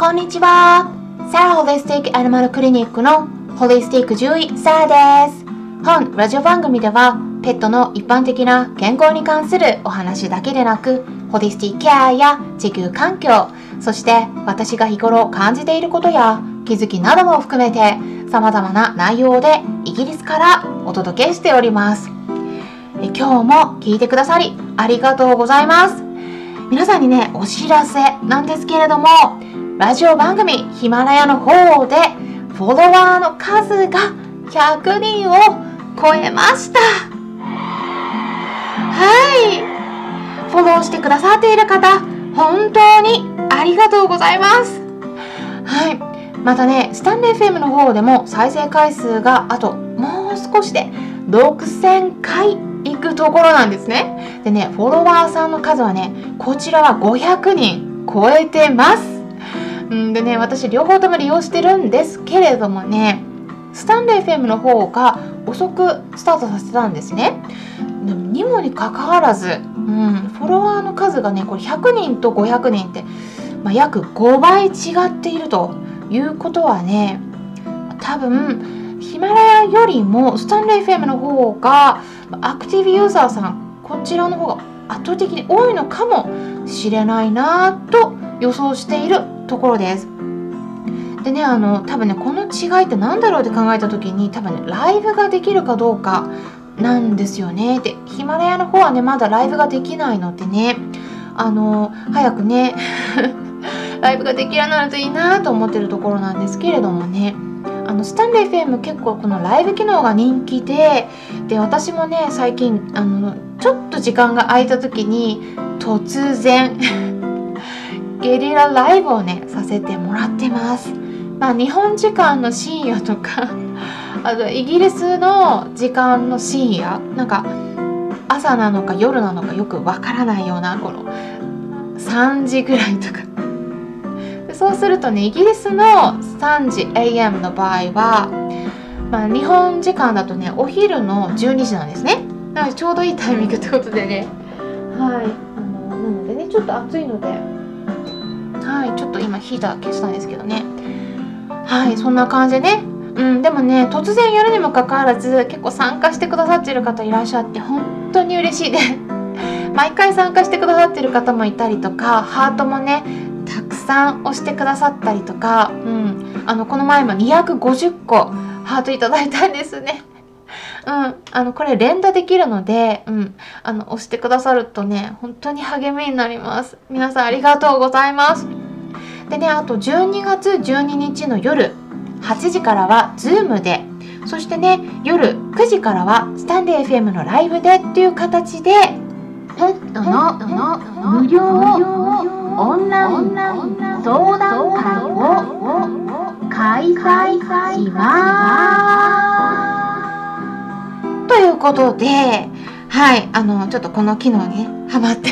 こんにちは。サラホリスティックアニマルクリニックのホリスティック獣医サラです。本ラジオ番組ではペットの一般的な健康に関するお話だけでなく、ホリスティックケアや地球環境、そして私が日頃感じていることや気づきなども含めて様々な内容でイギリスからお届けしております。今日も聞いてくださりありがとうございます。皆さんにね、お知らせなんですけれども、ラジオ番組ヒマラヤの方でフォロワーの数が100人を超えました。はい。フォローしてくださっている方、本当にありがとうございます。はい。またね、スタンレー FM の方でも再生回数があともう少しで6000回行くところなんですね。でね、フォロワーさんの数はね、こちらは500人超えてます。うんでね、私両方とも利用してるんですけれどもね、スタンレー FM の方が遅くスタートさせたんですね。でもにもにかかわらず、うん、フォロワーの数がね、これ100人と500人って、まあ、約5倍違っているということはね、多分、ヒマラヤよりもスタンレー FM の方がアクティブユーザーさんこちらの方が圧倒的に多いのかもしれないなと予想しているところです。でねあの多分ねこの違いって何だろうって考えた時に多分ねライブができるかどうかなんですよね。でヒマラヤの方はねまだライブができないのでねあの早くね ライブができるようになるといいなと思ってるところなんですけれどもねあのスタンレー FM 結構このライブ機能が人気でで私もね最近あのちょっと時間が空いた時に突然ゲリラライブをねさせてもらってます。まあ、日本時間の深夜とか あとイギリスの時間の深夜なんか朝なのか夜なのかよくわからないようなこの3時ぐらいとか。そうするとねイギリスの3時 AM の場合は、まあ、日本時間だとねお昼の12時なんですね。なのでちょうどいいタイミングってことでね。はい。あのなのでねちょっと暑いのではいちょっと今ヒーター消したんですけどね。はいそんな感じでね。うんでもね突然やるにもかかわらず結構参加してくださってる方いらっしゃって本当に嬉しいです 毎回参加してくださってる方もいたりとかハートもねたくさん押してくださったりとか、うん、あのこの前も250個ハートいただいたんですね。うん、あのこれ連打できるので、うん、あの押してくださるとね本当に励みになります。皆さんありがとうございます。でねあと12月12日の夜8時からは Zoom でそしてね夜9時からはスタンデー FM のライブでっていう形でペットの無料オンライン相談会を開催しますことではい、あの、ちょっとこの機能にハマって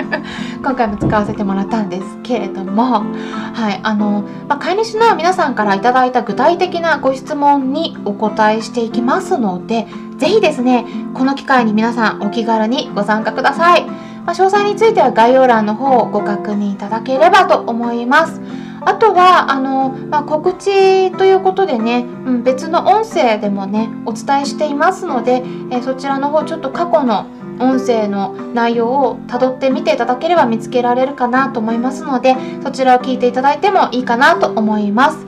今回も使わせてもらったんですけれども、はい、あの、まあ、飼い主の皆さんから頂いた具体的なご質問にお答えしていきますので、ぜひですね、この機会に皆さんお気軽にご参加ください。まあ、詳細については概要欄の方をご確認いただければと思います。あとはあの、まあ、告知ということでね、うん、別の音声でもねお伝えしていますので、えそちらの方ちょっと過去の音声の内容をたどってみていただければ見つけられるかなと思いますのでそちらを聞いていただいてもいいかなと思います。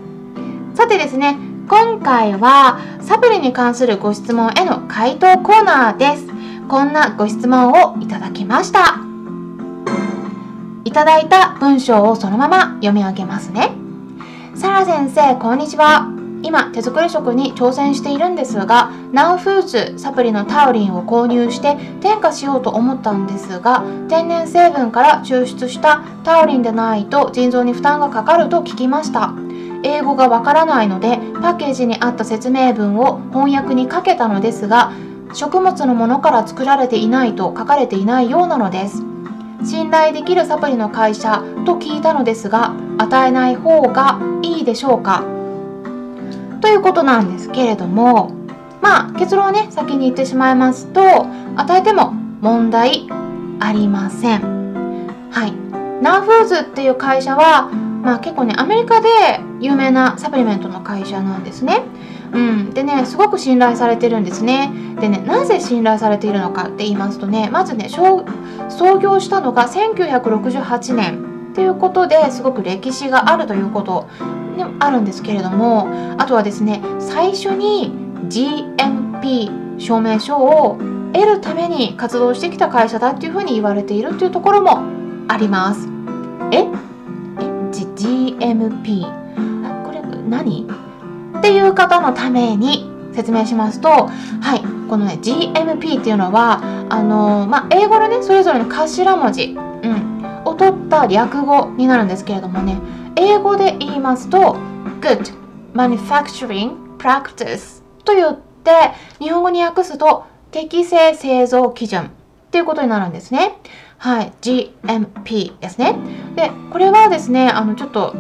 さてですね今回はサプリに関するご質問への回答コーナーです。こんなご質問をいただきました。いただいた文章をそのまま読み上げますね。サラ先生、こんにちは。今、手作り食に挑戦しているんですが、ナウフーズサプリのタウリンを購入して添加しようと思ったんですが、天然成分から抽出したタウリンでないと腎臓に負担がかかると聞きました。英語がわからないので、パッケージにあった説明文を翻訳にかけたのですが、食物のものから作られていないと書かれていないようなのです。信頼できるサプリの会社と聞いたのですが与えない方がいいでしょうか？ということなんですけれどもまあ結論をね先に言ってしまいますと与えても問題ありません。はい。ナーフーズっていう会社はまあ、結構ねアメリカで有名なサプリメントの会社なんですね。うん、でねすごく信頼されてるんですね。でねなぜ信頼されているのかって言いますとねまずね創業したのが1968年。っていうことですごく歴史があるということ、ね、あるんですけれどもあとはですね最初に GMP 証明書を得るために活動してきた会社だっていうふうに言われているっていうところもあります。え？え GMP これ何？っていう方のために説明しますと、はい、このね GMP っていうのはあのまあ、英語のねそれぞれの頭文字、うん、を取った略語になるんですけれどもね英語で言いますと Good Manufacturing Practice と言って日本語に訳すと適正製造基準っていうことになるんですね。はい、GMP ですね。で、これはですね、あのちょっと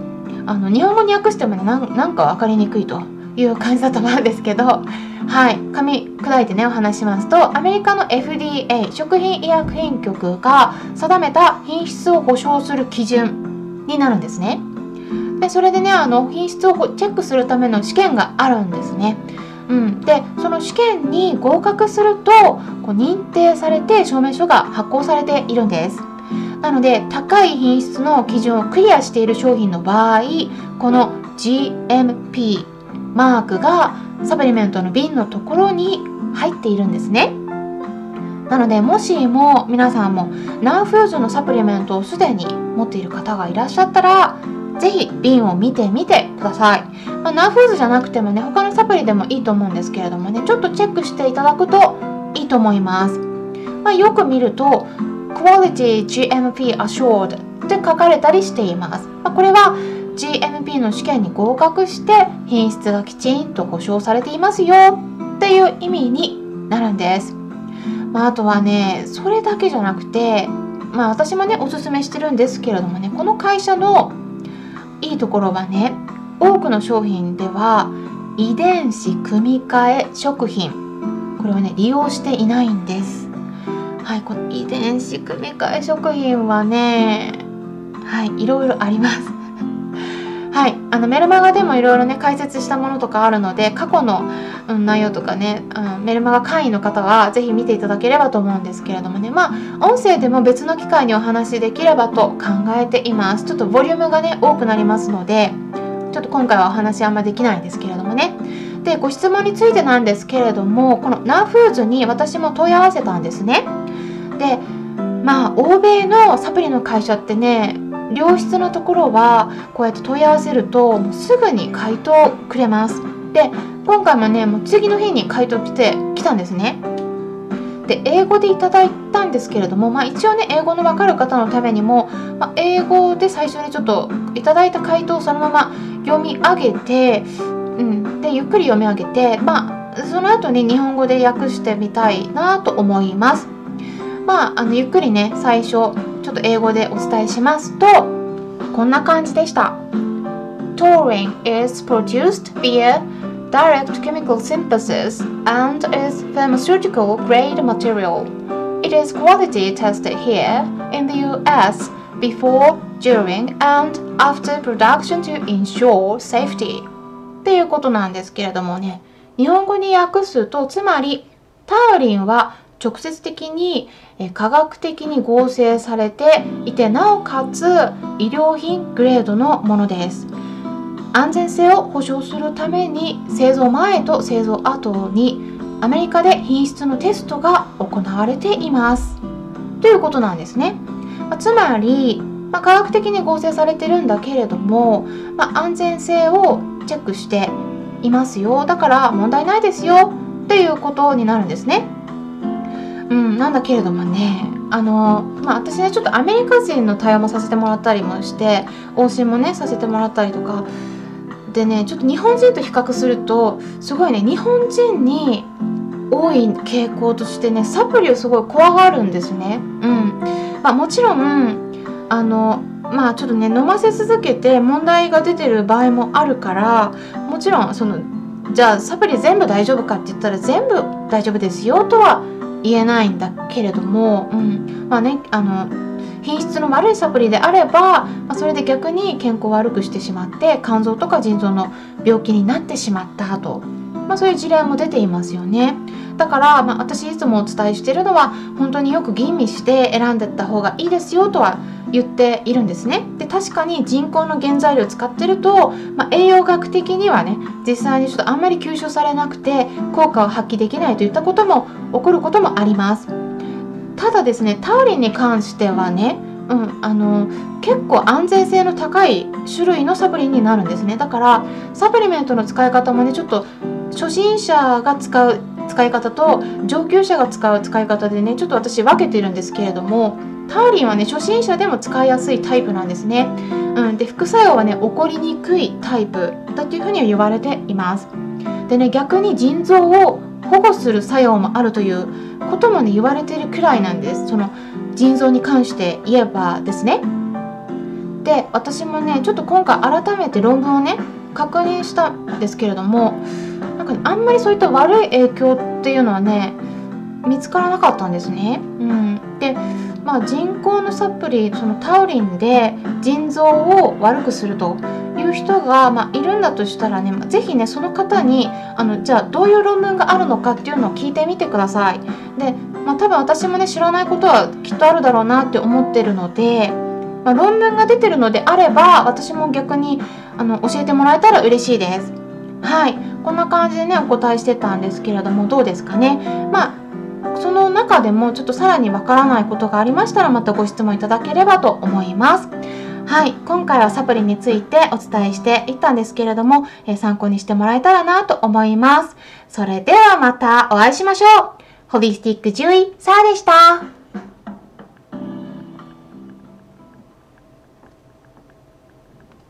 あの日本語に訳してもねなんか分かりにくいという感じだと思うんですけどはい。噛み砕いてねお話しますとアメリカの FDA 食品医薬品局が定めた品質を保証する基準になるんですね。でそれでねあの品質をチェックするための試験があるんですね。うん、でその試験に合格するとこう認定されて証明書が発行されているんです。なので高い品質の基準をクリアしている商品の場合この GMP マークがサプリメントの瓶のところに入っているんですね。なのでもしも皆さんもナーフーズのサプリメントをすでに持っている方がいらっしゃったら是非瓶を見てみてください、まあ、ナーフーズじゃなくてもね他のサプリでもいいと思うんですけれどもねちょっとチェックしていただくといいと思います、まあ、よく見ると Quality GMP Assured って書かれたりしています。まあ、これは GMP の試験に合格して品質がきちんと保証されていますよっていう意味になるんです。まあ、あとはね、それだけじゃなくて、まあ私もね、おすすめしてるんですけれどもね、この会社のいいところはね、多くの商品では遺伝子組み換え食品、これをね、利用していないんです。はいこの遺伝子組み換え食品はねはいいろいろありますはい。あのメルマガでもいろいろね解説したものとかあるので過去の、うん、内容とかね、うん、メルマガ会員の方は是非見ていただければと思うんですけれどもね。まあ音声でも別の機会にお話しできればと考えています。ちょっとボリュームがね多くなりますのでちょっと今回はお話あんまできないんですけれどもね。でご質問についてなんですけれどもこのナーフーズに私も問い合わせたんですね。でまあ欧米のサプリの会社ってね良質のところはこうやって問い合わせるともうすぐに回答くれますで今回もねもう次の日に回答来て来たんですねで英語でいただいたんですけれども、まあ、一応ね英語の分かる方のためにも、まあ、英語で最初にちょっといただいた回答をそのまま読み上げて、うん、でゆっくり読み上げて、まあ、その後に日本語で訳してみたいなと思います。まあ、あのゆっくりね最初ちょっと英語でお伝えしますとこんな感じでした Taurine is produced via direct chemical synthesis and is pharmaceutical grade material. It is quality tested here in the US before, during, and after production to ensure safety. っていうことなんですけれどもね、日本語に訳すと、つまり、タウリンは直接的に科学的に合成されていてなおかつ医療品グレードのものです。安全性を保証するために製造前と製造後にアメリカで品質のテストが行われています。ということなんですね、まつまり、まあ、科学的に合成されてるんだけれども、まあ、安全性をチェックしていますよ。だから問題ないですよ。っていうことになるんですね。うん、なんだけれどもねあの、まあ、私ねちょっとアメリカ人の対応もさせてもらったりもして往診もねさせてもらったりとかでねちょっと日本人と比較するとすごいね日本人に多い傾向としてねサプリをすごい怖がるんですね。うんまあ、もちろんあのまあちょっとね飲ませ続けて問題が出てる場合もあるからもちろんそのじゃあサプリ全部大丈夫かって言ったら全部大丈夫ですよとは言えないんだけれども、うん、まあねあの品質の悪いサプリであれば、まあ、それで逆に健康を悪くしてしまって肝臓とか腎臓の病気になってしまったと、まあ、そういう事例も出ていますよね。だから、まあ、私いつもお伝えしてるのは本当によく吟味して選んでった方がいいですよとは言っているんですね。で確かに人工の原材料を使ってると、まあ、栄養学的にはね実際にちょっとあんまり吸収されなくて効果を発揮できないといったことも起こることもあります。ただですねタウリンに関してはねうん、あの結構安全性の高い種類のサプリになるんですねだからサプリメントの使い方もねちょっと初心者が使う使い方と上級者が使う使い方でねちょっと私分けてるんですけれどもタウリンはね初心者でも使いやすいタイプなんですね、うん、で副作用はね起こりにくいタイプだっていうふうに言われています。でね逆に腎臓を保護する作用もあるということもね言われてるくらいなんです。その腎臓に関して言えばですね。で私もねちょっと今回改めて論文をね確認したんですけれどもなんか、ね、あんまりそういった悪い影響っていうのはね見つからなかったんですね。うん、でまあ、人工のサプリそのタウリンで腎臓を悪くするという人が、まあ、いるんだとしたらね、まあ、ぜひねその方にあのじゃあどういう論文があるのかっていうのを聞いてみてください。で、まあ、多分私もね知らないことはきっとあるだろうなって思ってるので、まあ、論文が出てるのであれば私も逆にあの教えてもらえたら嬉しいです。はいこんな感じでねお答えしてたんですけれどもどうですかね。まあその中でもちょっとさらにわからないことがありましたらまたご質問いただければと思います。はい、今回はサプリについてお伝えしていったんですけれども、えー、参考にしてもらえたらなと思います。それではまたお会いしましょう。ホリスティック獣医、サーでした。